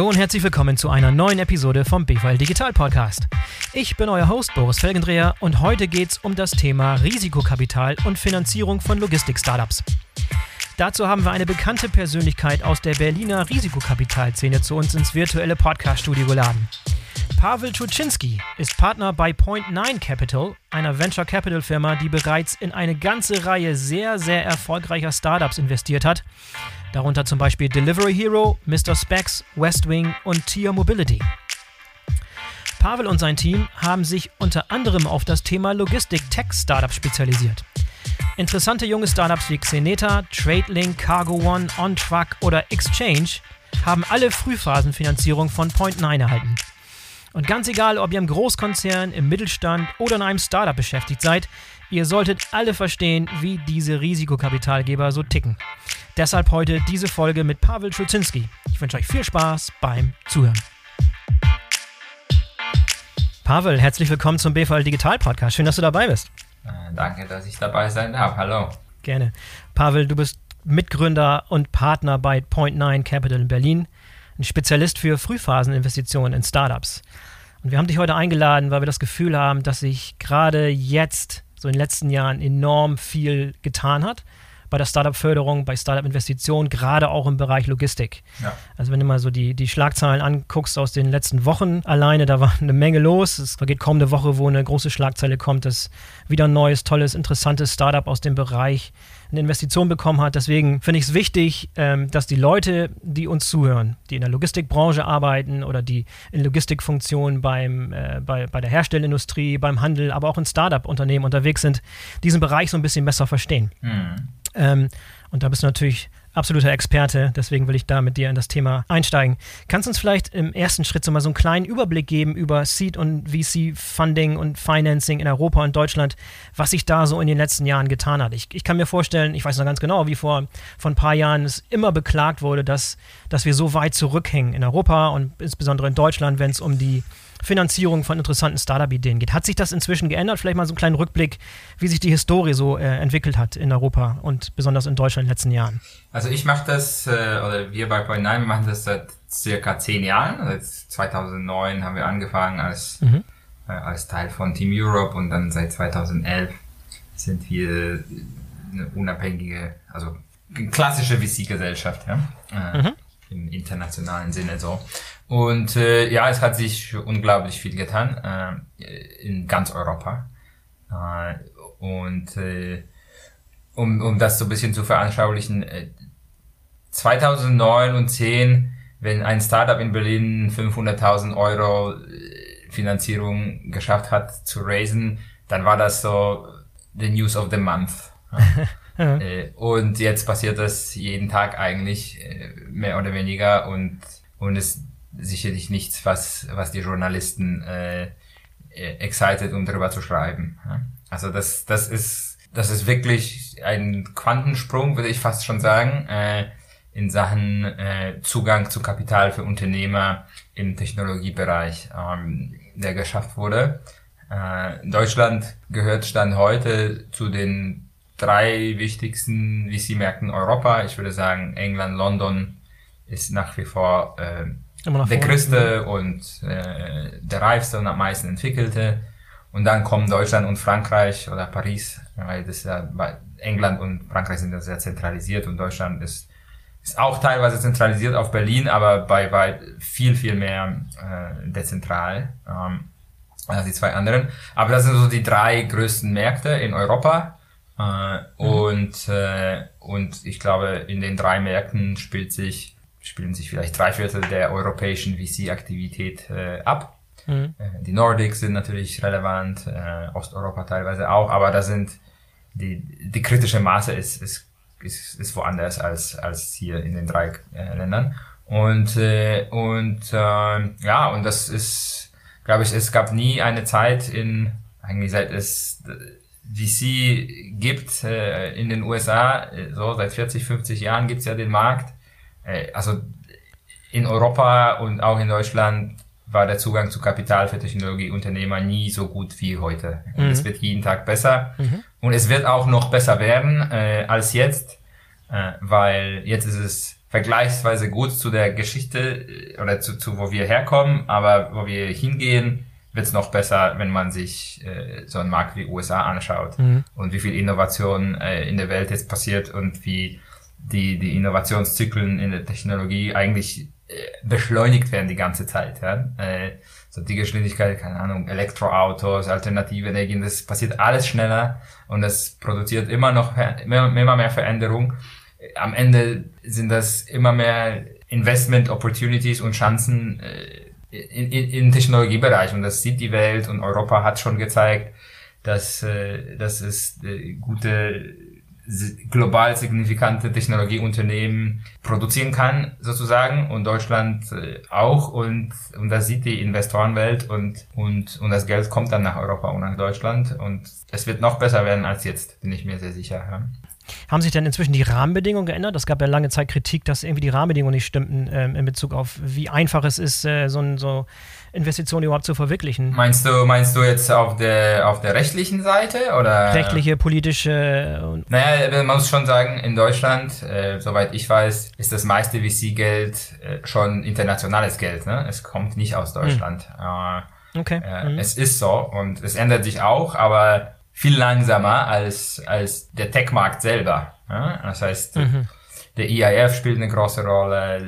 Hallo und herzlich willkommen zu einer neuen Episode vom BVL Digital Podcast. Ich bin euer Host Boris Felgendreher und heute geht es um das Thema Risikokapital und Finanzierung von Logistik-Startups. Dazu haben wir eine bekannte Persönlichkeit aus der Berliner Risikokapitalszene zu uns ins virtuelle Podcast-Studio geladen. Pavel Czuczynski ist Partner bei Point9 Capital, einer Venture Capital Firma, die bereits in eine ganze Reihe sehr, sehr erfolgreicher Startups investiert hat. Darunter zum Beispiel Delivery Hero, Mr. Specs, Westwing und Tier Mobility. Pavel und sein Team haben sich unter anderem auf das Thema Logistik-Tech-Startups spezialisiert. Interessante junge Startups wie Xeneta, TradeLink, Cargo One, OnTruck oder Exchange haben alle Frühphasenfinanzierung von Point9 erhalten. Und ganz egal, ob ihr im Großkonzern, im Mittelstand oder in einem Startup beschäftigt seid, ihr solltet alle verstehen, wie diese Risikokapitalgeber so ticken. Deshalb heute diese Folge mit Pavel Schulzinski. Ich wünsche euch viel Spaß beim Zuhören. Pavel, herzlich willkommen zum BVL Digital Podcast. Schön, dass du dabei bist. Äh, danke, dass ich dabei sein darf. Hallo. Gerne. Pavel, du bist Mitgründer und Partner bei Point9 Capital in Berlin ein Spezialist für Frühphaseninvestitionen in Startups. Und wir haben dich heute eingeladen, weil wir das Gefühl haben, dass sich gerade jetzt, so in den letzten Jahren, enorm viel getan hat bei der Startup-Förderung, bei Startup-Investitionen, gerade auch im Bereich Logistik. Ja. Also wenn du mal so die, die Schlagzahlen anguckst aus den letzten Wochen alleine, da war eine Menge los. Es geht kaum eine Woche, wo eine große Schlagzeile kommt, dass wieder ein neues, tolles, interessantes Startup aus dem Bereich eine Investition bekommen hat. Deswegen finde ich es wichtig, ähm, dass die Leute, die uns zuhören, die in der Logistikbranche arbeiten oder die in Logistikfunktionen beim, äh, bei, bei der Herstellindustrie, beim Handel, aber auch in Startup-Unternehmen unterwegs sind, diesen Bereich so ein bisschen besser verstehen. Mhm. Ähm, und da bist du natürlich absoluter Experte, deswegen will ich da mit dir in das Thema einsteigen. Kannst du uns vielleicht im ersten Schritt so mal so einen kleinen Überblick geben über Seed und VC-Funding und Financing in Europa und Deutschland, was sich da so in den letzten Jahren getan hat? Ich, ich kann mir vorstellen, ich weiß noch ganz genau, wie vor, vor ein paar Jahren es immer beklagt wurde, dass, dass wir so weit zurückhängen in Europa und insbesondere in Deutschland, wenn es um die Finanzierung von interessanten Startup-Ideen geht. Hat sich das inzwischen geändert? Vielleicht mal so einen kleinen Rückblick, wie sich die Historie so äh, entwickelt hat in Europa und besonders in Deutschland in den letzten Jahren. Also ich mache das, äh, oder wir bei Point9 machen das seit circa zehn Jahren. Also 2009 haben wir angefangen als, mhm. äh, als Teil von Team Europe und dann seit 2011 sind wir eine unabhängige, also klassische VC-Gesellschaft, ja. Äh, mhm. Im internationalen Sinne so. Und äh, ja, es hat sich unglaublich viel getan äh, in ganz Europa. Äh, und äh, um, um das so ein bisschen zu veranschaulichen, äh, 2009 und 10, wenn ein Startup in Berlin 500.000 Euro äh, Finanzierung geschafft hat zu raisen, dann war das so the news of the month. ja. Äh, und jetzt passiert das jeden Tag eigentlich, äh, mehr oder weniger, und, und es sicherlich nichts, was, was die Journalisten äh, äh, excited, um darüber zu schreiben. Also das, das ist, das ist wirklich ein Quantensprung, würde ich fast schon sagen, äh, in Sachen äh, Zugang zu Kapital für Unternehmer im Technologiebereich, ähm, der geschafft wurde. Äh, Deutschland gehört Stand heute zu den drei wichtigsten VC-Märkten Europa. Ich würde sagen, England, London ist nach wie vor äh, der größte und äh, der reifste und am meisten entwickelte. Und dann kommen Deutschland und Frankreich oder Paris, weil das ja England und Frankreich sind ja sehr zentralisiert und Deutschland ist ist auch teilweise zentralisiert auf Berlin, aber bei weit viel viel mehr äh, dezentral ähm, als die zwei anderen. Aber das sind so die drei größten Märkte in Europa. Äh, mhm. Und äh, und ich glaube, in den drei Märkten spielt sich spielen sich vielleicht drei Viertel der europäischen VC-Aktivität äh, ab. Mhm. Äh, die Nordics sind natürlich relevant, äh, Osteuropa teilweise auch, aber da sind die, die kritische Maße ist, ist, ist, ist woanders als, als hier in den drei äh, Ländern. Und, äh, und äh, ja, und das ist, glaube ich, es gab nie eine Zeit in, eigentlich seit es VC gibt äh, in den USA, äh, so seit 40, 50 Jahren gibt's ja den Markt also in Europa und auch in Deutschland war der Zugang zu Kapital für Technologieunternehmer nie so gut wie heute. Und mhm. es wird jeden Tag besser. Mhm. Und es wird auch noch besser werden äh, als jetzt, äh, weil jetzt ist es vergleichsweise gut zu der Geschichte äh, oder zu, zu wo wir herkommen, aber wo wir hingehen, wird es noch besser, wenn man sich äh, so einen Markt wie USA anschaut mhm. und wie viel Innovation äh, in der Welt jetzt passiert und wie die, die Innovationszyklen in der Technologie eigentlich äh, beschleunigt werden die ganze Zeit. Ja? Äh, so die Geschwindigkeit, keine Ahnung, Elektroautos, alternative Energien, das passiert alles schneller und das produziert immer noch immer, mehr Veränderung. Am Ende sind das immer mehr Investment Opportunities und Chancen äh, in, in, im Technologiebereich und das sieht die Welt und Europa hat schon gezeigt, dass, dass es gute global signifikante Technologieunternehmen produzieren kann, sozusagen, und Deutschland äh, auch. Und, und das sieht die Investorenwelt und, und, und das Geld kommt dann nach Europa und nach Deutschland. Und es wird noch besser werden als jetzt, bin ich mir sehr sicher. Ja. Haben sich denn inzwischen die Rahmenbedingungen geändert? Es gab ja lange Zeit Kritik, dass irgendwie die Rahmenbedingungen nicht stimmten ähm, in Bezug auf, wie einfach es ist, äh, so, ein, so Investitionen überhaupt zu verwirklichen. Meinst du, meinst du jetzt auf der, auf der rechtlichen Seite oder? Rechtliche, politische. Naja, man muss schon sagen, in Deutschland, äh, soweit ich weiß, ist das meiste VC-Geld äh, schon internationales Geld. Ne? Es kommt nicht aus Deutschland. Hm. Äh, okay. Äh, mhm. Es ist so und es ändert sich auch, aber viel langsamer als, als der Tech-Markt selber. Ja? Das heißt, mhm. der EIF spielt eine große Rolle,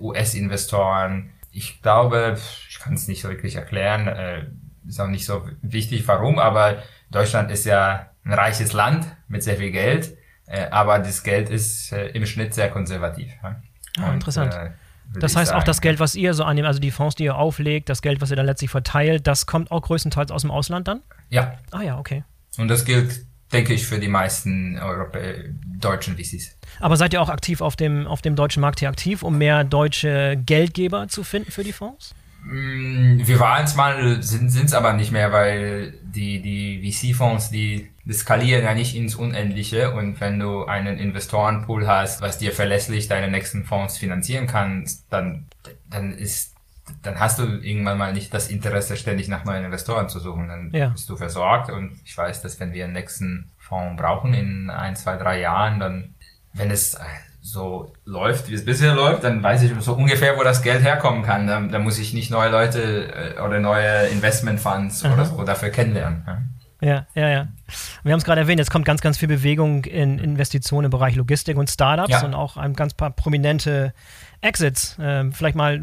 US-Investoren. Ich glaube, kann es nicht so wirklich erklären, äh, ist auch nicht so wichtig, warum, aber Deutschland ist ja ein reiches Land mit sehr viel Geld, äh, aber das Geld ist äh, im Schnitt sehr konservativ. Ja? Ah, Und, interessant. Äh, das heißt, sagen, auch das Geld, was ihr so annehmt, also die Fonds, die ihr auflegt, das Geld, was ihr dann letztlich verteilt, das kommt auch größtenteils aus dem Ausland dann? Ja. Ah ja, okay. Und das gilt, denke ich, für die meisten Europä deutschen VCs. Aber seid ihr auch aktiv auf dem, auf dem deutschen Markt hier aktiv, um mehr deutsche Geldgeber zu finden für die Fonds? Mm, wir waren es mal, sind es aber nicht mehr, weil die, die VC-Fonds, die, die skalieren ja nicht ins Unendliche und wenn du einen Investorenpool hast, was dir verlässlich deine nächsten Fonds finanzieren kann, dann, dann ist, dann hast du irgendwann mal nicht das Interesse, ständig nach neuen Investoren zu suchen. Dann ja. bist du versorgt und ich weiß, dass wenn wir einen nächsten Fonds brauchen in ein, zwei, drei Jahren, dann, wenn es so läuft, wie es bisher läuft, dann weiß ich so ungefähr, wo das Geld herkommen kann. Da, da muss ich nicht neue Leute äh, oder neue Investmentfunds oder so dafür kennenlernen. Ja, ja, ja. Wir haben es gerade erwähnt, jetzt kommt ganz, ganz viel Bewegung in Investitionen im Bereich Logistik und Startups ja. und auch ein ganz paar prominente Exits. Ähm, vielleicht mal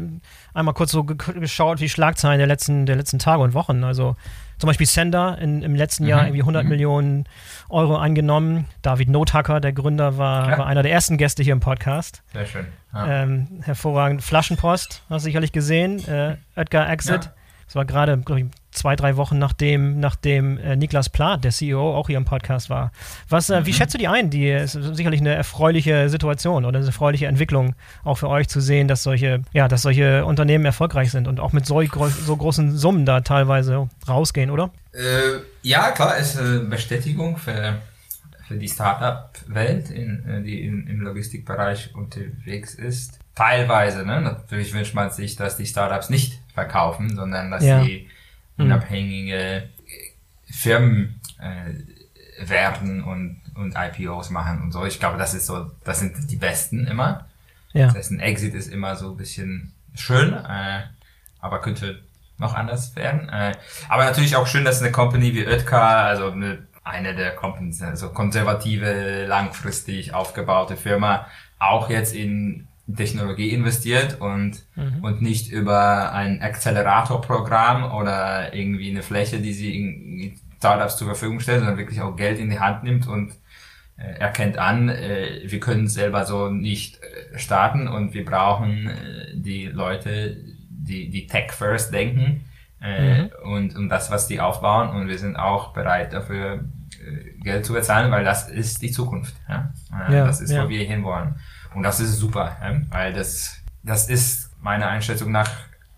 einmal kurz so geschaut, wie Schlagzeilen der letzten, der letzten Tage und Wochen. Also zum Beispiel Sender in, im letzten mhm. Jahr irgendwie 100 mhm. Millionen Euro eingenommen. David Nothacker, der Gründer, war, ja. war, einer der ersten Gäste hier im Podcast. Sehr schön. Ja. Ähm, hervorragend. Flaschenpost, hast du sicherlich gesehen. Äh, Edgar Exit. Ja. Das war gerade, glaube ich, zwei, drei Wochen nachdem, nachdem äh, Niklas Plath, der CEO, auch hier im Podcast war. Was, äh, mhm. Wie schätzt du die ein? Die ist sicherlich eine erfreuliche Situation oder eine erfreuliche Entwicklung, auch für euch zu sehen, dass solche, ja, dass solche Unternehmen erfolgreich sind und auch mit so, so großen Summen da teilweise rausgehen, oder? Äh, ja, klar, ist eine Bestätigung für, für die Startup-Welt, in, die in, im Logistikbereich unterwegs ist. Teilweise, ne? Natürlich wünscht man sich, dass die Startups nicht verkaufen, sondern dass ja. sie mhm. unabhängige Firmen äh, werden und, und IPOs machen und so. Ich glaube, das ist so, das sind die besten immer. Ja. Das heißt, ein Exit ist immer so ein bisschen schön, äh, aber könnte noch anders werden. Äh, aber natürlich auch schön, dass eine Company wie Oetker, also eine, eine der Companies, also konservative, langfristig aufgebaute Firma, auch jetzt in Technologie investiert und, mhm. und nicht über ein Accelerator-Programm oder irgendwie eine Fläche, die sie Startups zur Verfügung stellt, sondern wirklich auch Geld in die Hand nimmt und äh, erkennt an, äh, wir können selber so nicht äh, starten und wir brauchen äh, die Leute, die, die Tech First denken äh, mhm. und, und das, was die aufbauen und wir sind auch bereit dafür äh, Geld zu bezahlen, weil das ist die Zukunft. Ja? Ja das ist, ja. wo wir hinwollen. Und das ist super, weil das, das ist meiner Einschätzung nach,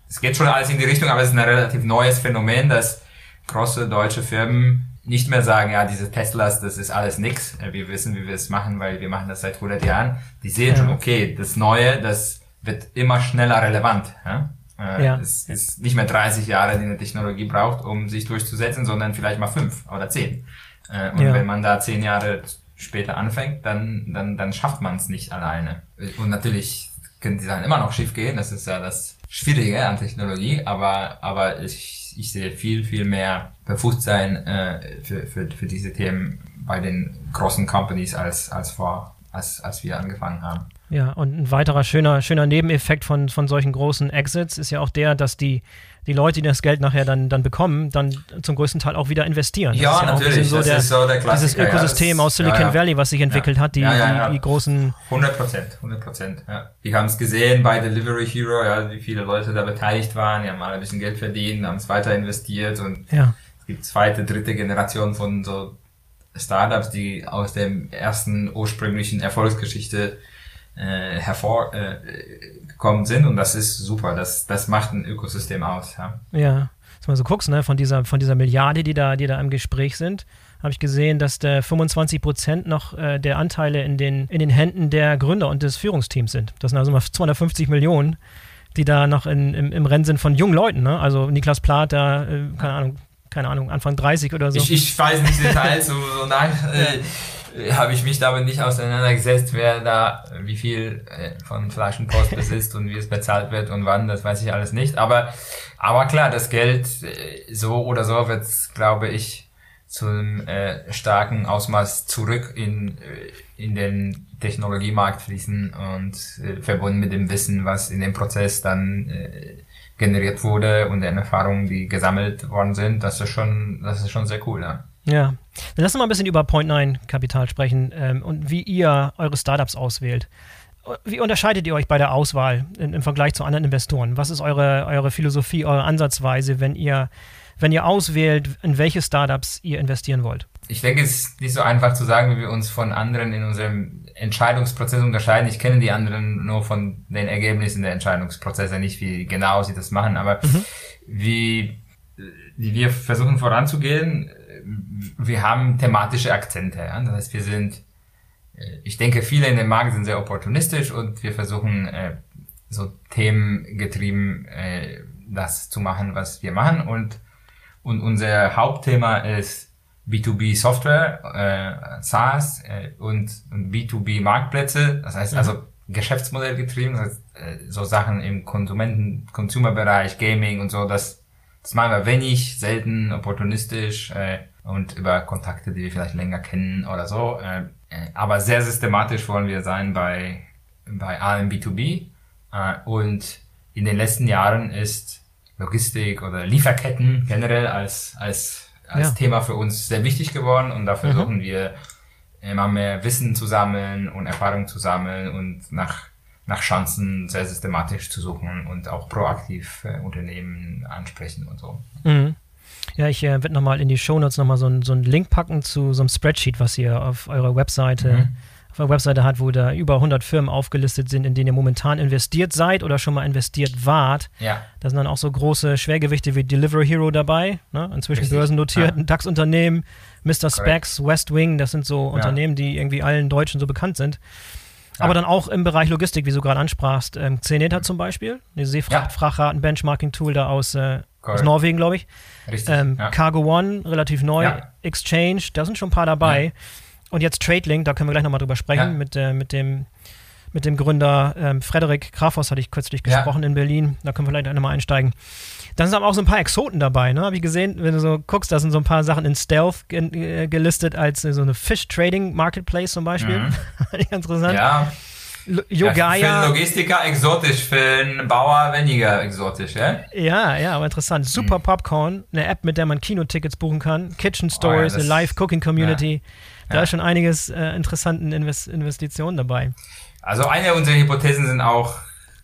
es geht schon alles in die Richtung, aber es ist ein relativ neues Phänomen, dass große deutsche Firmen nicht mehr sagen, ja, diese Teslas, das ist alles nix. Wir wissen, wie wir es machen, weil wir machen das seit 100 Jahren. Die sehen ja. schon, okay, das Neue, das wird immer schneller relevant. Ja? Äh, ja. Es ist nicht mehr 30 Jahre, die eine Technologie braucht, um sich durchzusetzen, sondern vielleicht mal fünf oder zehn. Äh, und ja. wenn man da zehn Jahre später anfängt, dann, dann, dann schafft man es nicht alleine. Und natürlich können die Sachen immer noch schief gehen, das ist ja das Schwierige an Technologie, aber, aber ich, ich sehe viel, viel mehr Bewusstsein äh, für, für, für diese Themen bei den großen Companies als, als vor, als, als wir angefangen haben. Ja, und ein weiterer schöner, schöner Nebeneffekt von, von solchen großen Exits ist ja auch der, dass die, die Leute, die das Geld nachher dann, dann bekommen, dann zum größten Teil auch wieder investieren. Das ja, natürlich. So das der, ist so der Klassiker. Dieses Ökosystem ja, aus Silicon ja, ja. Valley, was sich entwickelt hat, die, die, die, großen... 100 Prozent, 100 Prozent, ja. Wir haben es gesehen bei Delivery Hero, ja, wie viele Leute da beteiligt waren, die haben alle ein bisschen Geld verdient, haben es weiter investiert und ja. es gibt zweite, dritte Generation von so Startups, die aus dem ersten ursprünglichen Erfolgsgeschichte äh, hervorgekommen äh, sind und das ist super. Das, das macht ein Ökosystem aus. Ja. ja. Wenn man so guckst, ne, von dieser, von dieser Milliarde, die da, die da im Gespräch sind, habe ich gesehen, dass der 25 Prozent noch äh, der Anteile in den, in den Händen der Gründer und des Führungsteams sind. Das sind also mal 250 Millionen, die da noch in, im, im Rennen sind von jungen Leuten. Ne? Also Niklas Plater, äh, keine Ahnung, keine Ahnung, Anfang 30 oder so. Ich, ich weiß nicht Details, so, so nein. Äh, habe ich mich damit nicht auseinandergesetzt, wer da wie viel äh, von Flaschenpost besitzt und wie es bezahlt wird und wann, das weiß ich alles nicht. Aber, aber klar, das Geld äh, so oder so wird, glaube ich, zum äh, starken Ausmaß zurück in, äh, in den Technologiemarkt fließen und äh, verbunden mit dem Wissen, was in dem Prozess dann äh, generiert wurde und den Erfahrungen, die gesammelt worden sind, das ist schon, das ist schon sehr cool, ja. Ja. Dann lass uns mal ein bisschen über Point 9 Kapital sprechen ähm, und wie ihr eure Startups auswählt. Wie unterscheidet ihr euch bei der Auswahl in, im Vergleich zu anderen Investoren? Was ist eure, eure Philosophie, eure Ansatzweise, wenn ihr, wenn ihr auswählt, in welche Startups ihr investieren wollt? Ich denke, es ist nicht so einfach zu sagen, wie wir uns von anderen in unserem Entscheidungsprozess unterscheiden. Ich kenne die anderen nur von den Ergebnissen der Entscheidungsprozesse, nicht wie genau sie das machen, aber mhm. wie, wie wir versuchen voranzugehen, wir haben thematische Akzente. Ja? Das heißt, wir sind, äh, ich denke, viele in dem Markt sind sehr opportunistisch und wir versuchen äh, so themengetrieben äh, das zu machen, was wir machen. Und, und unser Hauptthema ist B2B Software, äh, SaaS äh, und, und B2B Marktplätze. Das heißt mhm. also Geschäftsmodell getrieben, das heißt, äh, so Sachen im Konsumenten, Consumer-Bereich, Gaming und so, das, das machen wir wenig, selten, opportunistisch. Äh, und über Kontakte, die wir vielleicht länger kennen oder so. Äh, äh, aber sehr systematisch wollen wir sein bei, bei allem B2B. Äh, und in den letzten Jahren ist Logistik oder Lieferketten generell als, als, als ja. Thema für uns sehr wichtig geworden und da versuchen mhm. wir immer mehr Wissen zu sammeln und Erfahrung zu sammeln und nach, nach Chancen sehr systematisch zu suchen und auch proaktiv äh, Unternehmen ansprechen und so. Mhm. Ja, ich äh, werde nochmal in die Shownotes nochmal so, so einen Link packen zu so einem Spreadsheet, was ihr auf eurer Webseite, mhm. Auf eurer Webseite hat, wo da über 100 Firmen aufgelistet sind, in denen ihr momentan investiert seid oder schon mal investiert wart. Ja. Da sind dann auch so große Schwergewichte wie Delivery Hero dabei, ne? inzwischen Richtig. börsennotiert, ja. DAX-Unternehmen, Mr. Specs, West Wing, das sind so ja. Unternehmen, die irgendwie allen Deutschen so bekannt sind. Aber dann auch im Bereich Logistik, wie du gerade ansprachst. Ähm, Xeneta zum Beispiel, eine Seefracht-Frachtraten-Benchmarking-Tool da aus, äh, aus Norwegen, glaube ich. Richtig. Ähm, ja. Cargo One, relativ neu. Ja. Exchange, da sind schon ein paar dabei. Ja. Und jetzt TradeLink, da können wir gleich nochmal drüber sprechen, mit, äh, mit, dem, mit dem Gründer ähm, Frederik Grafos, hatte ich kürzlich gesprochen in Berlin. Da können wir vielleicht nochmal einsteigen. Dann sind aber auch so ein paar Exoten dabei, ne? Habe ich gesehen, wenn du so guckst, da sind so ein paar Sachen in Stealth ge äh, gelistet als äh, so eine Fish Trading Marketplace zum Beispiel. Mhm. interessant. Ja. Yogaya. Ja, für einen Logistiker exotisch, für einen Bauer weniger exotisch, ja? Ja, ja, aber interessant. Super hm. Popcorn, eine App, mit der man Kinotickets buchen kann. Kitchen Stories, oh ja, eine Live-Cooking-Community. Ja. Da ja. ist schon einiges äh, interessanten Invest Investitionen dabei. Also eine unserer Hypothesen sind auch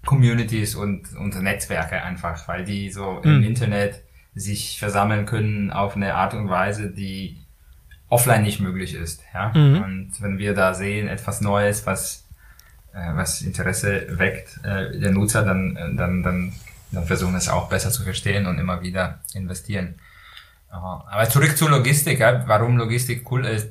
Communities und, und Netzwerke einfach, weil die so mhm. im hm. Internet sich versammeln können auf eine Art und Weise, die offline nicht möglich ist. Ja? Mhm. Und wenn wir da sehen, etwas Neues, was äh, was Interesse weckt äh, der Nutzer, dann, äh, dann, dann, dann versuchen wir es auch besser zu verstehen und immer wieder investieren. Aber zurück zur Logistik, ja, warum Logistik cool ist.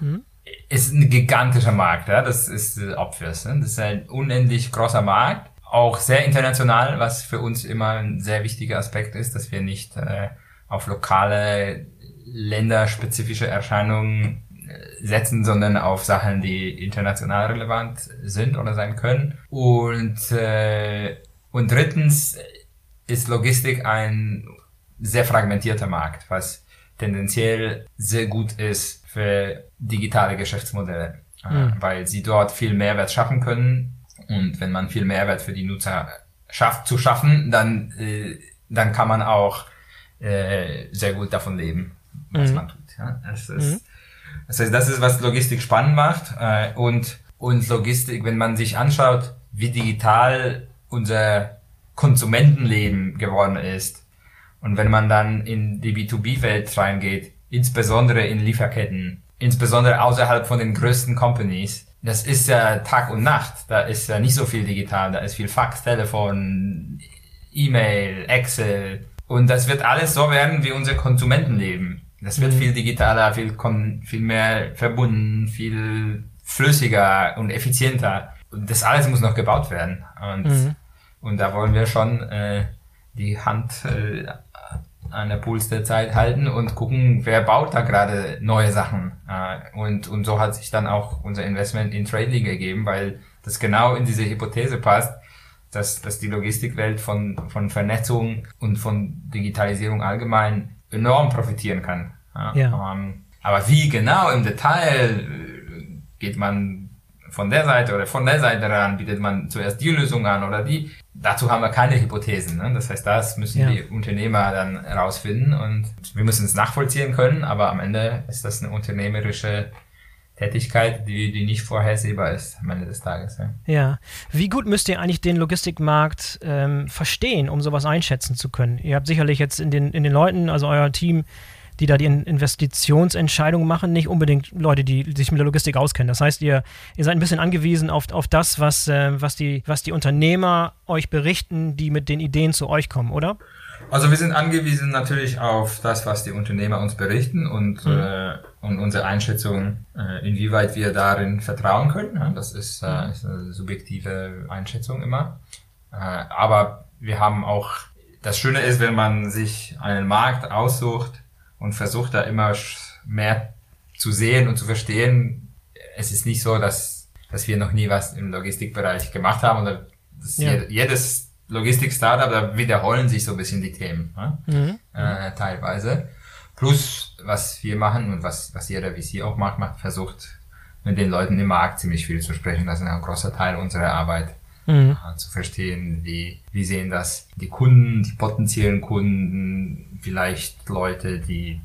Mhm. Ist ein gigantischer Markt, ja, das ist obvious. Ne? Das ist ein unendlich großer Markt, auch sehr international, was für uns immer ein sehr wichtiger Aspekt ist, dass wir nicht äh, auf lokale länderspezifische Erscheinungen setzen, sondern auf Sachen, die international relevant sind oder sein können. Und, äh, und drittens ist Logistik ein sehr fragmentierter Markt, was tendenziell sehr gut ist für digitale Geschäftsmodelle, mhm. weil sie dort viel Mehrwert schaffen können. Und wenn man viel Mehrwert für die Nutzer schafft zu schaffen, dann, äh, dann kann man auch äh, sehr gut davon leben, was mhm. man tut. Ja? Das, ist, mhm. das heißt, das ist, was Logistik spannend macht. Äh, und, und Logistik, wenn man sich anschaut, wie digital unser Konsumentenleben geworden ist, und wenn man dann in die B2B-Welt reingeht, insbesondere in Lieferketten, insbesondere außerhalb von den größten Companies, das ist ja Tag und Nacht. Da ist ja nicht so viel digital. Da ist viel Fax, Telefon, E-Mail, Excel. Und das wird alles so werden wie unser Konsumentenleben. Das wird mhm. viel digitaler, viel, viel mehr verbunden, viel flüssiger und effizienter. Und das alles muss noch gebaut werden. Und, mhm. und da wollen wir schon äh, die Hand äh, an der Puls der Zeit halten und gucken, wer baut da gerade neue Sachen. Äh, und, und so hat sich dann auch unser Investment in Trading gegeben, weil das genau in diese Hypothese passt, dass, dass die Logistikwelt von, von Vernetzung und von Digitalisierung allgemein enorm profitieren kann. Ja. ja. Ähm, aber wie genau im Detail äh, geht man von der Seite oder von der Seite ran, bietet man zuerst die Lösung an oder die. Dazu haben wir keine Hypothesen. Ne? Das heißt, das müssen ja. die Unternehmer dann herausfinden und wir müssen es nachvollziehen können, aber am Ende ist das eine unternehmerische Tätigkeit, die, die nicht vorhersehbar ist am Ende des Tages. Ja. ja. Wie gut müsst ihr eigentlich den Logistikmarkt ähm, verstehen, um sowas einschätzen zu können? Ihr habt sicherlich jetzt in den, in den Leuten, also euer Team, die da die Investitionsentscheidungen machen, nicht unbedingt Leute, die sich mit der Logistik auskennen. Das heißt, ihr, ihr seid ein bisschen angewiesen auf, auf das, was, äh, was, die, was die Unternehmer euch berichten, die mit den Ideen zu euch kommen, oder? Also wir sind angewiesen natürlich auf das, was die Unternehmer uns berichten und, mhm. äh, und unsere Einschätzung, äh, inwieweit wir darin vertrauen können. Ja, das ist, äh, mhm. ist eine subjektive Einschätzung immer. Äh, aber wir haben auch, das Schöne ist, wenn man sich einen Markt aussucht, und versucht da immer mehr zu sehen und zu verstehen. Es ist nicht so, dass, dass wir noch nie was im Logistikbereich gemacht haben oder ja. jedes Logistik-Startup, da wiederholen sich so ein bisschen die Themen, ne? mhm. äh, teilweise. Plus, was wir machen und was, was jeder VC auch macht, macht, versucht mit den Leuten im Markt ziemlich viel zu sprechen. Das ist ein großer Teil unserer Arbeit. Mhm. Zu verstehen, wie, wie sehen das die Kunden, die potenziellen Kunden, vielleicht Leute, die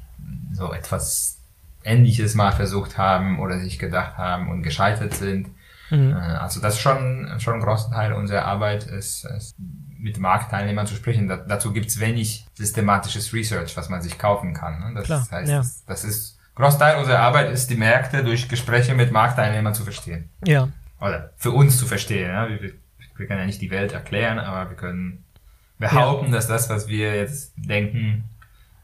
so etwas Ähnliches mal versucht haben oder sich gedacht haben und gescheitert sind. Mhm. Äh, also das ist schon, schon ein großer Teil unserer Arbeit, ist, ist mit Marktteilnehmern zu sprechen. Da, dazu gibt's wenig systematisches Research, was man sich kaufen kann. Ne? Das Klar, heißt, ja. das ist Großteil unserer Arbeit ist, die Märkte durch Gespräche mit Marktteilnehmern zu verstehen. Ja. Oder für uns zu verstehen. Ja? Wir, wir können ja nicht die Welt erklären, aber wir können behaupten, ja. dass das, was wir jetzt denken,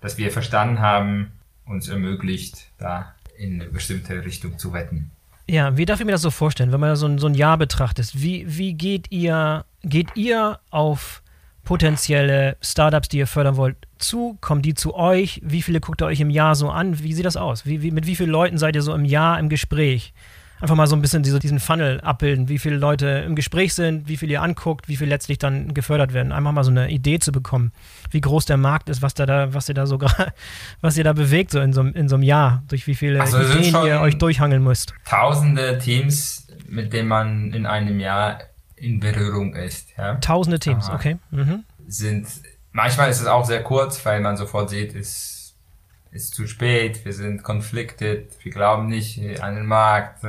dass wir verstanden haben, uns ermöglicht, da in eine bestimmte Richtung zu wetten. Ja, wie darf ich mir das so vorstellen, wenn man so ein, so ein Jahr betrachtet? Wie, wie geht ihr, geht ihr auf potenzielle Startups, die ihr fördern wollt, zu? Kommen die zu euch? Wie viele guckt ihr euch im Jahr so an? Wie sieht das aus? Wie, wie, mit wie vielen Leuten seid ihr so im Jahr im Gespräch? Einfach mal so ein bisschen diese, diesen Funnel abbilden, wie viele Leute im Gespräch sind, wie viel ihr anguckt, wie viel letztlich dann gefördert werden. Einfach mal so eine Idee zu bekommen, wie groß der Markt ist, was da, da was ihr da so was ihr da bewegt, so in so, in so einem Jahr, durch wie viele also Ideen ihr euch durchhangeln müsst. Tausende Teams, mit denen man in einem Jahr in Berührung ist. Ja? Tausende Teams, Aha. okay. Mhm. Sind, manchmal ist es auch sehr kurz, weil man sofort sieht, ist ist zu spät, wir sind conflicted, wir glauben nicht an den Markt.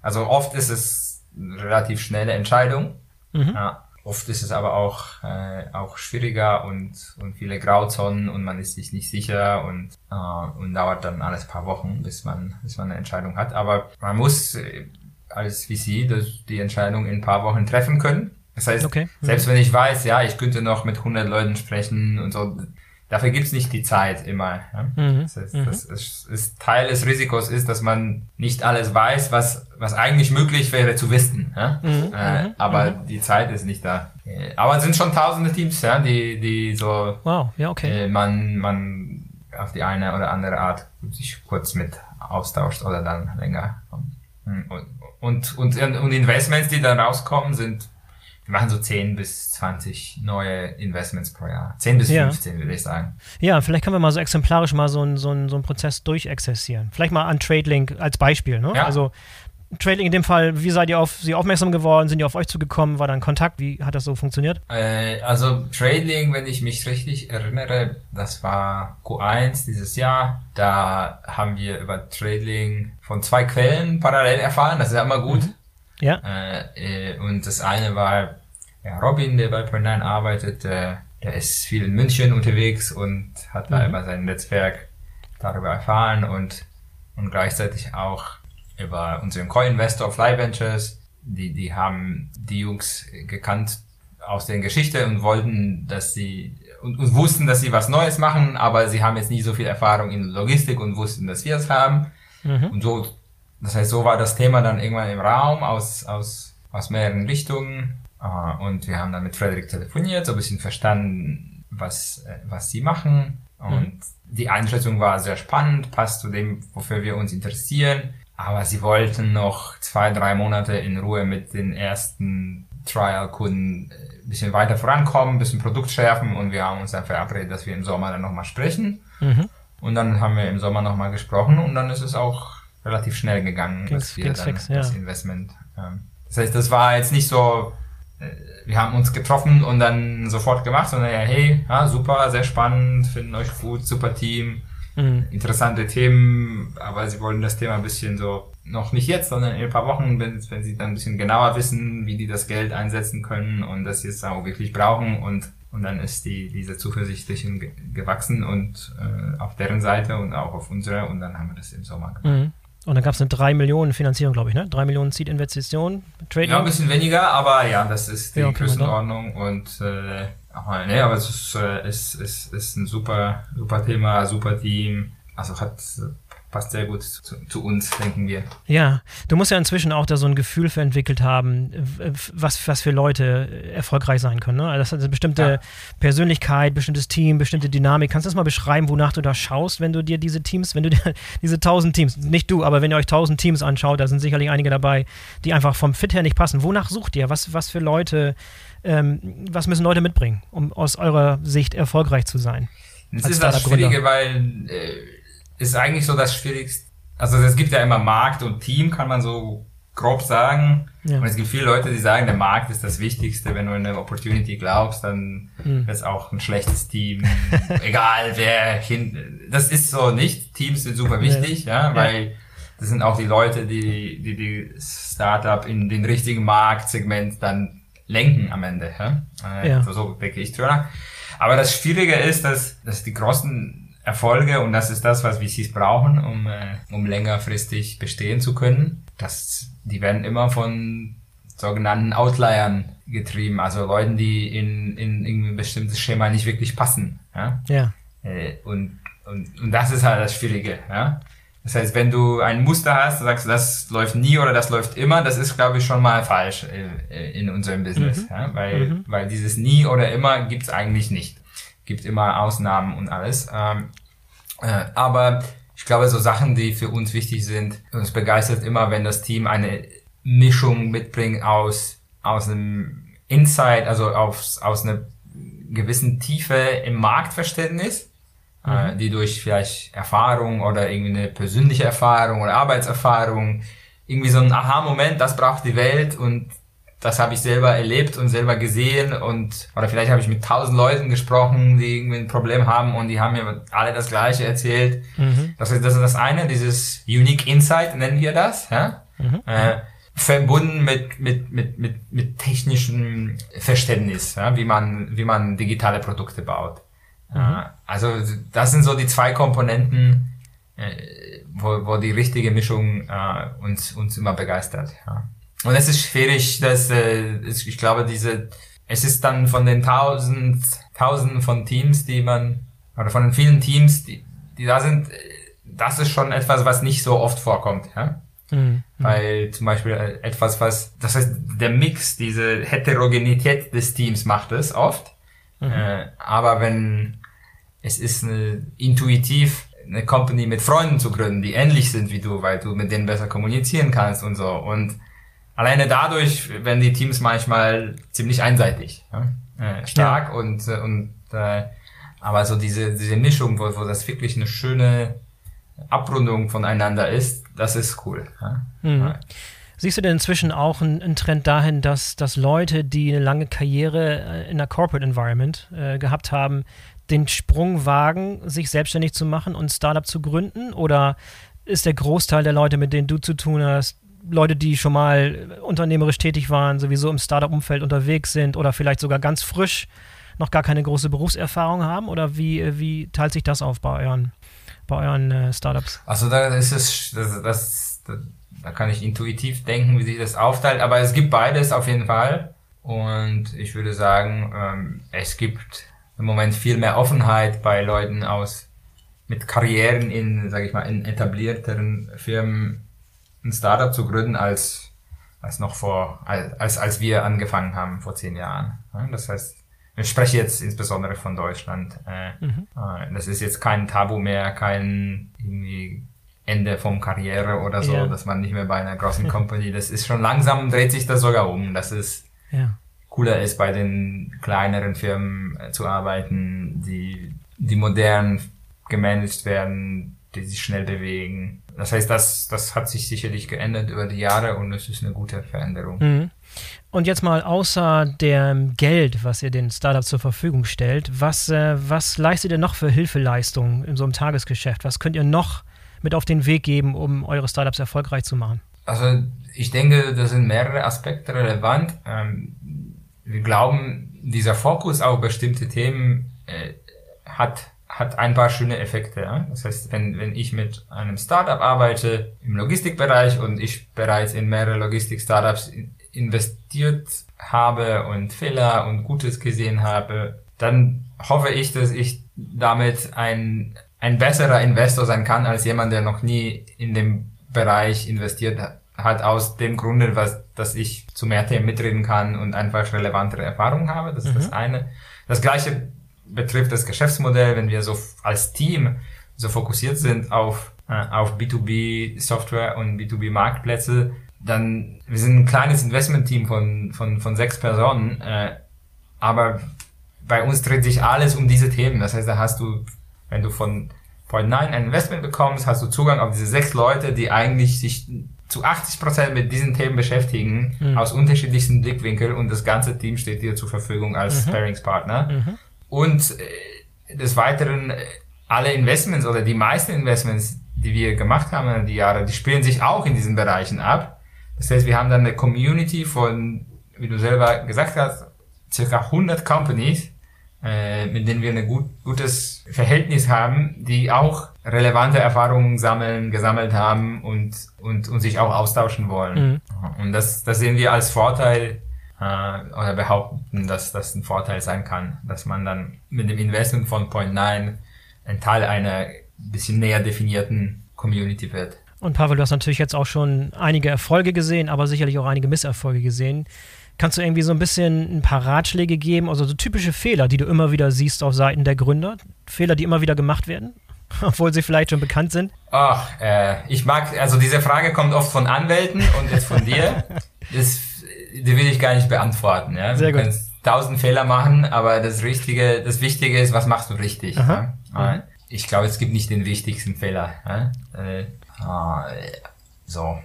Also oft ist es eine relativ schnelle Entscheidung. Mhm. Ja, oft ist es aber auch, äh, auch schwieriger und, und viele Grauzonen und man ist sich nicht sicher und, äh, und dauert dann alles paar Wochen, bis man, bis man eine Entscheidung hat. Aber man muss äh, als VC das, die Entscheidung in ein paar Wochen treffen können. Das heißt, okay. mhm. selbst wenn ich weiß, ja, ich könnte noch mit 100 Leuten sprechen und so, dafür gibt's nicht die Zeit immer. Ja? Mhm. Das, heißt, mhm. das ist, ist, Teil des Risikos ist, dass man nicht alles weiß, was, was eigentlich möglich wäre zu wissen. Ja? Mhm. Äh, mhm. aber mhm. die Zeit ist nicht da. Aber es sind schon tausende Teams, ja, die, die so wow. ja, okay. Äh, man, man auf die eine oder andere Art sich kurz mit austauscht oder dann länger. Und, und, und, und Investments, die dann rauskommen, sind, wir machen so 10 bis 20 neue Investments pro Jahr. 10 bis 15, ja. würde ich sagen. Ja, vielleicht können wir mal so exemplarisch mal so einen so so ein Prozess durchexerzieren. Vielleicht mal an TradeLink als Beispiel. Ne? Ja. Also Trading in dem Fall, wie seid ihr auf sie aufmerksam geworden? Sind die auf euch zugekommen? War da ein Kontakt? Wie hat das so funktioniert? Äh, also Trading, wenn ich mich richtig erinnere, das war Q1 dieses Jahr. Da haben wir über Trading von zwei Quellen parallel erfahren. Das ist ja immer gut. Mhm. Ja. Äh, äh, und das eine war ja, Robin, der bei Point9 arbeitet. Äh, der ist viel in München unterwegs und hat mhm. da über sein Netzwerk darüber erfahren und, und gleichzeitig auch über unseren Co-Investor Fly Ventures. Die, die haben die Jungs gekannt aus der Geschichte und wollten, dass sie und, und wussten, dass sie was Neues machen, aber sie haben jetzt nie so viel Erfahrung in Logistik und wussten, dass wir es haben. Mhm. Und so, das heißt, so war das Thema dann irgendwann im Raum aus, aus, aus mehreren Richtungen. Ah, und wir haben dann mit Frederik telefoniert, so ein bisschen verstanden, was, äh, was sie machen. Und mhm. die Einschätzung war sehr spannend, passt zu dem, wofür wir uns interessieren. Aber sie wollten noch zwei, drei Monate in Ruhe mit den ersten Trial-Kunden ein bisschen weiter vorankommen, ein bisschen Produkt schärfen und wir haben uns dann verabredet, dass wir im Sommer dann nochmal sprechen. Mhm. Und dann haben wir im Sommer nochmal gesprochen und dann ist es auch relativ schnell gegangen, dann fix, ja. das Investment. Ähm, das heißt, das war jetzt nicht so, äh, wir haben uns getroffen und dann sofort gemacht, sondern ja, hey, ja, super, sehr spannend, finden euch gut, super Team mhm. interessante Themen, aber sie wollen das Thema ein bisschen so, noch nicht jetzt, sondern in ein paar Wochen, wenn, wenn sie dann ein bisschen genauer wissen, wie die das Geld einsetzen können und dass sie es auch wirklich brauchen und und dann ist die, diese Zuversichtlichen gewachsen und äh, auf deren Seite und auch auf unserer und dann haben wir das im Sommer gemacht. Mhm. Und dann gab es eine 3 Millionen Finanzierung, glaube ich, ne? 3 Millionen Seed-Investition, Trading. Ja, ein bisschen weniger, aber ja, das ist die ja, Größenordnung und äh, aber, nee, aber es ist, äh, ist, ist, ist ein super, super Thema, super Team. Also hat passt sehr gut zu, zu, uns, denken wir. Ja, du musst ja inzwischen auch da so ein Gefühl für entwickelt haben, was, was für Leute erfolgreich sein können. Ne? Das hat eine bestimmte ja. Persönlichkeit, bestimmtes Team, bestimmte Dynamik. Kannst du das mal beschreiben, wonach du da schaust, wenn du dir diese Teams, wenn du dir diese tausend Teams, nicht du, aber wenn ihr euch tausend Teams anschaut, da sind sicherlich einige dabei, die einfach vom Fit her nicht passen. Wonach sucht ihr? Was, was für Leute ähm, was müssen Leute mitbringen, um aus eurer Sicht erfolgreich zu sein? Das ist das Schwierige, weil äh, ist eigentlich so das Schwierigste. Also es gibt ja immer Markt und Team, kann man so grob sagen. Ja. Und es gibt viele Leute, die sagen, der Markt ist das Wichtigste. Wenn du in eine Opportunity glaubst, dann mhm. ist auch ein schlechtes Team. Egal wer hin. Das ist so nicht. Teams sind super wichtig, ja, ja weil das sind auch die Leute, die die, die Startup in den richtigen Marktsegment dann lenken am Ende. Ja? Ja. So denke ich drüber. Aber das Schwierige ist, dass, dass die großen Erfolge, und das ist das, was VCs brauchen, um, äh, um längerfristig bestehen zu können, dass die werden immer von sogenannten Outliern getrieben, also Leuten, die in, in, in ein bestimmtes Schema nicht wirklich passen. Ja. ja. Äh, und, und, und das ist halt das Schwierige. Ja. Das heißt, wenn du ein Muster hast, sagst du, das läuft nie oder das läuft immer, das ist, glaube ich, schon mal falsch äh, in unserem Business. Mhm. Ja? Weil, mhm. weil dieses nie oder immer gibt's eigentlich nicht. Gibt immer Ausnahmen und alles. Ähm, äh, aber ich glaube, so Sachen, die für uns wichtig sind, uns begeistert immer, wenn das Team eine Mischung mitbringt aus, aus einem Insight, also aus, aus einer gewissen Tiefe im Marktverständnis äh, mhm. die durch vielleicht Erfahrung oder irgendwie eine persönliche Erfahrung oder Arbeitserfahrung irgendwie so ein Aha-Moment, das braucht die Welt und das habe ich selber erlebt und selber gesehen und oder vielleicht habe ich mit tausend Leuten gesprochen, die irgendwie ein Problem haben und die haben mir alle das Gleiche erzählt. Mhm. Das ist das ist das eine, dieses Unique Insight nennen wir das, ja. Mhm. Äh, verbunden mit mit mit mit mit technischem Verständnis, ja, wie man wie man digitale Produkte baut. Mhm. Also das sind so die zwei Komponenten, äh, wo, wo die richtige Mischung äh, uns, uns immer begeistert. Ja. Und es ist schwierig, dass äh, ich glaube, diese es ist dann von den tausend, tausenden von Teams, die man, oder von den vielen Teams, die, die da sind, das ist schon etwas, was nicht so oft vorkommt, ja. Mhm. Weil zum Beispiel äh, etwas, was, das heißt, der Mix, diese Heterogenität des Teams macht es oft. Mhm. Äh, aber wenn, es ist eine, intuitiv eine Company mit Freunden zu gründen, die ähnlich sind wie du, weil du mit denen besser kommunizieren kannst und so. Und alleine dadurch werden die Teams manchmal ziemlich einseitig, ja? äh, stark ja. und und äh, aber so diese diese Mischung, wo, wo das wirklich eine schöne Abrundung voneinander ist, das ist cool. Ja? Mhm. Siehst du denn inzwischen auch einen, einen, Trend dahin, dass, dass Leute, die eine lange Karriere äh, in der Corporate Environment äh, gehabt haben, den Sprung wagen, sich selbstständig zu machen und Startup zu gründen? Oder ist der Großteil der Leute, mit denen du zu tun hast, Leute, die schon mal unternehmerisch tätig waren, sowieso im Startup-Umfeld unterwegs sind oder vielleicht sogar ganz frisch noch gar keine große Berufserfahrung haben? Oder wie, wie teilt sich das auf bei euren, bei euren äh, Startups? Also da ist es, das, das, da kann ich intuitiv denken, wie sich das aufteilt, aber es gibt beides auf jeden Fall. Und ich würde sagen, ähm, es gibt im Moment viel mehr Offenheit bei Leuten aus mit Karrieren in, sage ich mal, in etablierteren Firmen ein Startup zu gründen als als noch vor als als wir angefangen haben vor zehn Jahren. Das heißt, ich spreche jetzt insbesondere von Deutschland. Äh, mhm. Äh, das ist jetzt kein Tabu mehr, kein irgendwie Ende vom Karriere oder so, ja. dass man nicht mehr bei einer großen Company. Das ist schon langsam dreht sich das sogar um. Das ist ja cooler ist, bei den kleineren Firmen äh, zu arbeiten, die, die modern gemanagt werden, die sich schnell bewegen. Das heißt, das, das hat sich sicherlich geändert über die Jahre und es ist eine gute Veränderung. Mhm. Und jetzt mal außer dem Geld, was ihr den Startups zur Verfügung stellt, was, äh, was leistet ihr noch für Hilfeleistungen in so einem Tagesgeschäft? Was könnt ihr noch mit auf den Weg geben, um eure Startups erfolgreich zu machen? Also ich denke, da sind mehrere Aspekte relevant. Ähm, wir glauben, dieser Fokus auf bestimmte Themen äh, hat hat ein paar schöne Effekte. Das heißt, wenn, wenn ich mit einem Startup arbeite im Logistikbereich und ich bereits in mehrere Logistik-Startups investiert habe und Fehler und Gutes gesehen habe, dann hoffe ich, dass ich damit ein, ein besserer Investor sein kann als jemand, der noch nie in dem Bereich investiert hat aus dem Grunde, was, dass ich zu mehr Themen mitreden kann und einfach relevantere Erfahrungen habe. Das ist mhm. das eine. Das gleiche betrifft das Geschäftsmodell, wenn wir so als Team so fokussiert sind auf, äh, auf B2B Software und B2B Marktplätze, dann, wir sind ein kleines Investment-Team von, von, von sechs Personen, äh, aber bei uns dreht sich alles um diese Themen. Das heißt, da hast du, wenn du von Point 9 ein Investment bekommst, hast du Zugang auf diese sechs Leute, die eigentlich sich zu 80 Prozent mit diesen Themen beschäftigen, mhm. aus unterschiedlichsten Blickwinkeln und das ganze Team steht dir zur Verfügung als mhm. Sparingspartner. Mhm. Und äh, des Weiteren, äh, alle Investments oder die meisten Investments, die wir gemacht haben in die Jahre, die spielen sich auch in diesen Bereichen ab. Das heißt, wir haben dann eine Community von, wie du selber gesagt hast, circa 100 Companies, äh, mit denen wir ein gut, gutes Verhältnis haben, die auch relevante Erfahrungen sammeln, gesammelt haben und, und, und sich auch austauschen wollen. Mhm. Und das, das sehen wir als Vorteil äh, oder behaupten, dass das ein Vorteil sein kann, dass man dann mit dem Investment von Point 9 ein Teil einer bisschen näher definierten Community wird. Und Pavel, du hast natürlich jetzt auch schon einige Erfolge gesehen, aber sicherlich auch einige Misserfolge gesehen. Kannst du irgendwie so ein bisschen ein paar Ratschläge geben, also so typische Fehler, die du immer wieder siehst auf Seiten der Gründer? Fehler, die immer wieder gemacht werden? obwohl sie vielleicht schon bekannt sind? Ach, äh, ich mag, also diese Frage kommt oft von Anwälten und jetzt von dir. Das, die will ich gar nicht beantworten. Ja? Sehr du gut. kannst tausend Fehler machen, aber das Richtige, das Wichtige ist, was machst du richtig? Ja? Mhm. Ich glaube, es gibt nicht den wichtigsten Fehler. Ja? Äh, so,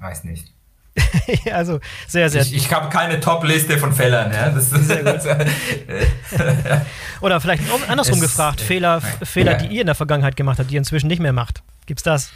weiß nicht. also sehr, sehr. Ich, ich habe keine Top-Liste von Fehlern. Ja? Das, sehr gut. Oder vielleicht andersrum es, gefragt, Fehler, nein. Fehler, die ihr in der Vergangenheit gemacht habt, die ihr inzwischen nicht mehr macht. Gibt's das?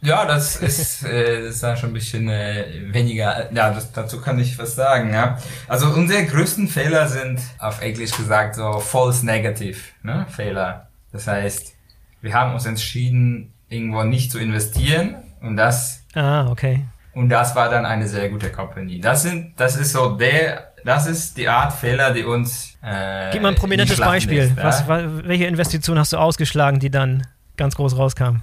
Ja, das ist, äh, das ist dann schon ein bisschen äh, weniger. Ja, das, dazu kann ich was sagen. Ja, also unsere größten Fehler sind auf Englisch gesagt so false negative ne? Fehler. Das heißt, wir haben uns entschieden, irgendwo nicht zu investieren und das. Ah, okay. Und das war dann eine sehr gute Company. Das sind, das ist so der, das ist die Art Fehler, die uns. Äh, Gib mal ein prominentes Beispiel. Ist, Was, welche Investition hast du ausgeschlagen, die dann ganz groß rauskam?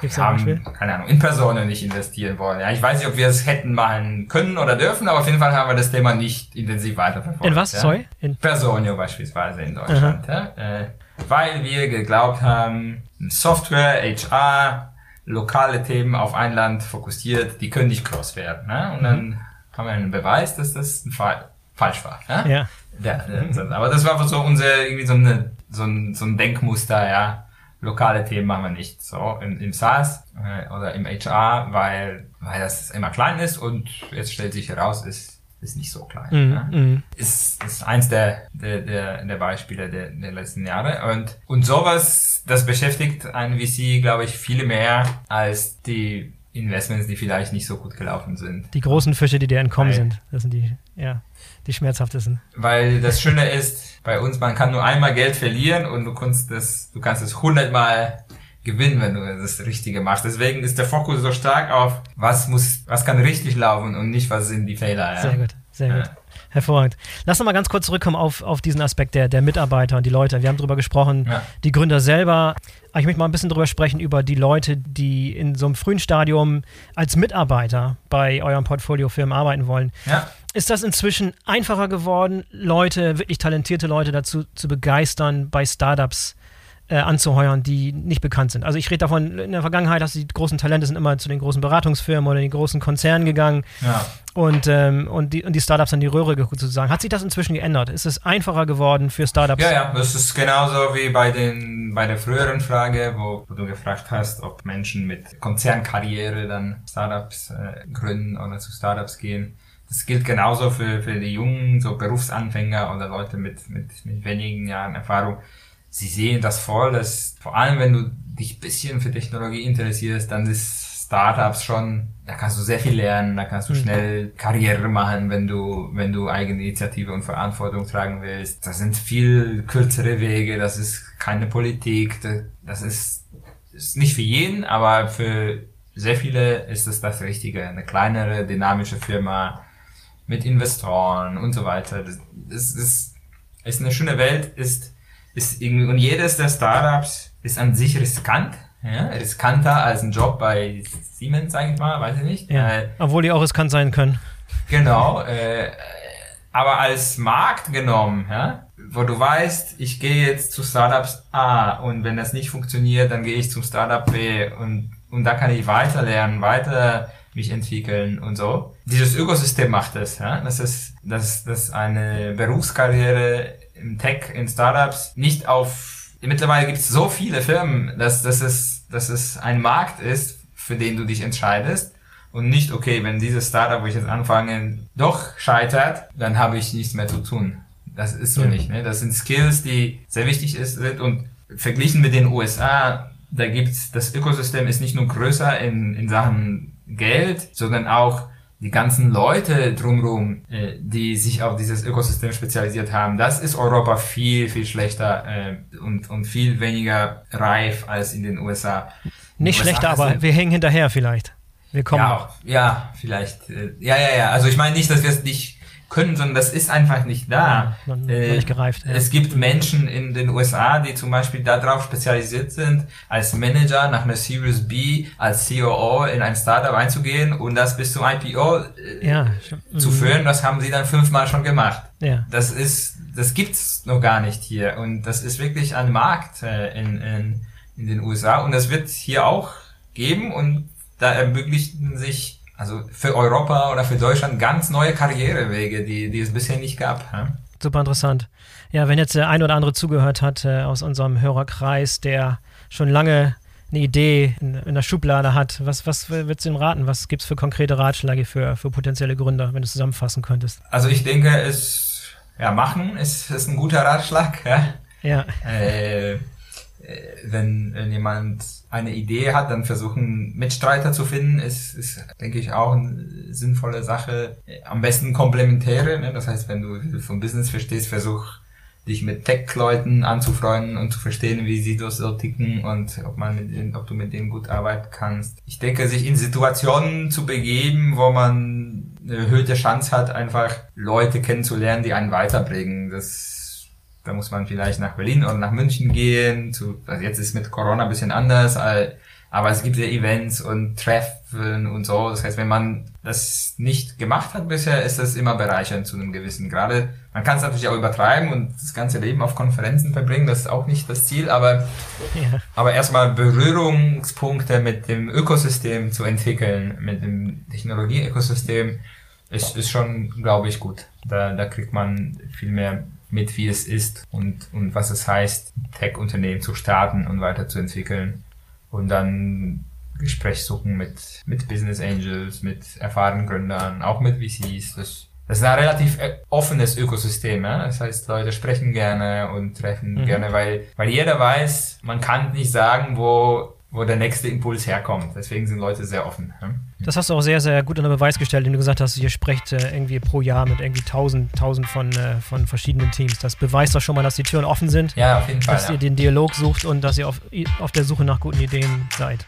Gibt's wir haben, Beispiel? keine Ahnung, in Personen nicht investieren wollen. Ja, ich weiß nicht, ob wir es hätten machen können oder dürfen, aber auf jeden Fall haben wir das Thema nicht intensiv weiterverfolgt. In was? Ja? Sorry? In Personio beispielsweise in Deutschland. Ja? Äh, weil wir geglaubt haben, Software, HR, lokale Themen auf ein Land fokussiert, die können nicht cross werden. Ne? Und dann mhm. haben wir einen Beweis, dass das ein Fall, falsch war. Ne? Ja. ja. aber das war so unser, irgendwie so, eine, so, ein, so ein Denkmuster, ja. Lokale Themen machen wir nicht. So, im, im SaaS äh, oder im HR, weil, weil das immer klein ist und jetzt stellt sich heraus, ist ist nicht so klein. Mm, ne? mm. Ist, ist eins der, der, der, der Beispiele der, der letzten Jahre. Und, und sowas, das beschäftigt einen VC, glaube ich, viel mehr als die Investments, die vielleicht nicht so gut gelaufen sind. Die großen Fische, die dir entkommen Weil, sind. Das sind die, ja, die schmerzhaftesten. Weil das Schöne ist, bei uns, man kann nur einmal Geld verlieren und du kannst das, du kannst es hundertmal gewinnen, wenn du das Richtige machst. Deswegen ist der Fokus so stark auf, was muss, was kann richtig laufen und nicht, was sind die Fehler. Ja? Sehr gut, sehr ja. gut. Hervorragend. Lass uns mal ganz kurz zurückkommen auf, auf diesen Aspekt der, der Mitarbeiter und die Leute. Wir haben darüber gesprochen, ja. die Gründer selber. Aber ich möchte mal ein bisschen darüber sprechen, über die Leute, die in so einem frühen Stadium als Mitarbeiter bei eurem Portfoliofirmen arbeiten wollen. Ja. Ist das inzwischen einfacher geworden, Leute, wirklich talentierte Leute dazu zu begeistern, bei Startups äh, anzuheuern, die nicht bekannt sind. Also ich rede davon, in der Vergangenheit, dass die großen Talente sind immer zu den großen Beratungsfirmen oder den großen Konzernen gegangen ja. und, ähm, und, die, und die Startups an die Röhre geguckt sozusagen. Hat sich das inzwischen geändert? Ist es einfacher geworden für Startups? Ja, ja, das ist genauso wie bei, den, bei der früheren Frage, wo, wo du gefragt hast, ob Menschen mit Konzernkarriere dann Startups äh, gründen oder zu Startups gehen. Das gilt genauso für, für die jungen, so Berufsanfänger oder Leute mit, mit, mit wenigen Jahren Erfahrung sie sehen das voll, dass vor allem wenn du dich bisschen für Technologie interessierst, dann ist Startups schon, da kannst du sehr viel lernen, da kannst du mhm. schnell Karriere machen, wenn du, wenn du eigene Initiative und Verantwortung tragen willst. Das sind viel kürzere Wege, das ist keine Politik, das ist, ist nicht für jeden, aber für sehr viele ist es das Richtige. Eine kleinere, dynamische Firma mit Investoren und so weiter. Das, das ist, ist eine schöne Welt, ist ist irgendwie, und jedes der Startups ist an sich riskant. Ja, riskanter als ein Job bei Siemens, sage ich mal, weiß ich nicht. Ja, äh, obwohl die auch riskant sein können. Genau, äh, aber als Markt genommen, ja, wo du weißt, ich gehe jetzt zu Startups A und wenn das nicht funktioniert, dann gehe ich zum Startup B und, und da kann ich weiter lernen, weiter mich entwickeln und so. Dieses Ökosystem macht es, ja, das ist, dass, dass eine Berufskarriere im Tech, in Startups nicht auf, mittlerweile gibt es so viele Firmen, dass, dass, es, dass es ein Markt ist, für den du dich entscheidest und nicht, okay, wenn dieses Startup, wo ich jetzt anfange, doch scheitert, dann habe ich nichts mehr zu tun. Das ist so ja. nicht. Ne? Das sind Skills, die sehr wichtig sind und verglichen mit den USA, da gibt's das Ökosystem ist nicht nur größer in, in Sachen Geld, sondern auch die ganzen Leute drumherum, äh, die sich auf dieses Ökosystem spezialisiert haben, das ist Europa viel, viel schlechter äh, und, und viel weniger reif als in den USA. Nicht USA schlechter, aber wir hängen hinterher vielleicht. Wir kommen ja, noch. Ja, vielleicht. Äh, ja, ja, ja. Also ich meine nicht, dass wir es nicht können, sondern das ist einfach nicht da. Ja, noch, äh, nicht gereift. Ja. Es gibt Menschen in den USA, die zum Beispiel darauf spezialisiert sind, als Manager nach einer Series B, als COO in ein Startup einzugehen und das bis zum IPO äh, ja, zu mhm. führen. Das haben sie dann fünfmal schon gemacht. Ja. Das ist, das gibt's noch gar nicht hier und das ist wirklich ein Markt äh, in, in, in den USA und das wird hier auch geben und da ermöglichen sich also für Europa oder für Deutschland ganz neue Karrierewege, die, die es bisher nicht gab. Ja? Super interessant. Ja, wenn jetzt der ein oder andere zugehört hat äh, aus unserem Hörerkreis, der schon lange eine Idee in, in der Schublade hat, was, was würdest du ihm raten? Was gibt es für konkrete Ratschläge für, für potenzielle Gründer, wenn du es zusammenfassen könntest? Also ich denke, es ja, machen ist, ist ein guter Ratschlag. Ja. ja. Äh, wenn, wenn jemand eine Idee hat, dann versuchen Mitstreiter zu finden, ist, ist denke ich, auch eine sinnvolle Sache. Am besten komplementäre, ne? das heißt, wenn du vom Business verstehst, versuch dich mit Tech-Leuten anzufreunden und zu verstehen, wie sie das so ticken und ob man mit denen, ob du mit denen gut arbeiten kannst. Ich denke, sich in Situationen zu begeben, wo man eine erhöhte Chance hat, einfach Leute kennenzulernen, die einen weiterbringen. Das da muss man vielleicht nach Berlin oder nach München gehen. Zu, also jetzt ist mit Corona ein bisschen anders, Aber es gibt ja Events und Treffen und so. Das heißt, wenn man das nicht gemacht hat bisher, ist das immer bereichernd zu einem gewissen Grade. Man kann es natürlich auch übertreiben und das ganze Leben auf Konferenzen verbringen. Das ist auch nicht das Ziel. Aber, ja. aber erstmal Berührungspunkte mit dem Ökosystem zu entwickeln, mit dem Technologie-Ökosystem, ist, ist schon, glaube ich, gut. Da, da kriegt man viel mehr mit, wie es ist und, und was es heißt, Tech-Unternehmen zu starten und weiterzuentwickeln und dann Gespräch suchen mit, mit Business Angels, mit erfahrenen Gründern, auch mit VCs. Das, das ist ein relativ äh, offenes Ökosystem. Ja? Das heißt, Leute sprechen gerne und treffen mhm. gerne, weil, weil jeder weiß, man kann nicht sagen, wo wo der nächste Impuls herkommt. Deswegen sind Leute sehr offen. Das hast du auch sehr, sehr gut unter Beweis gestellt, indem du gesagt hast, ihr sprecht äh, irgendwie pro Jahr mit irgendwie tausend, tausend von, äh, von verschiedenen Teams. Das beweist doch schon mal, dass die Türen offen sind. Ja, auf jeden Fall. Dass ja. ihr den Dialog sucht und dass ihr auf, auf der Suche nach guten Ideen seid.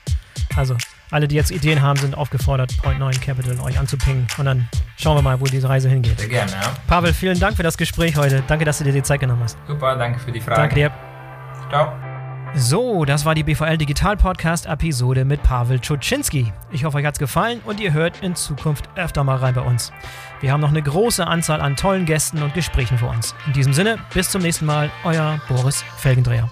Also, alle, die jetzt Ideen haben, sind aufgefordert, Point9 Capital euch anzupingen. Und dann schauen wir mal, wo diese Reise hingeht. Sehr gerne, ja. Pavel, vielen Dank für das Gespräch heute. Danke, dass du dir die Zeit genommen hast. Super, danke für die Frage. Danke dir. Ciao. So, das war die BVL Digital Podcast Episode mit Pavel Czuczynski. Ich hoffe, euch hat's gefallen und ihr hört in Zukunft öfter mal rein bei uns. Wir haben noch eine große Anzahl an tollen Gästen und Gesprächen vor uns. In diesem Sinne, bis zum nächsten Mal, euer Boris Felgendreher.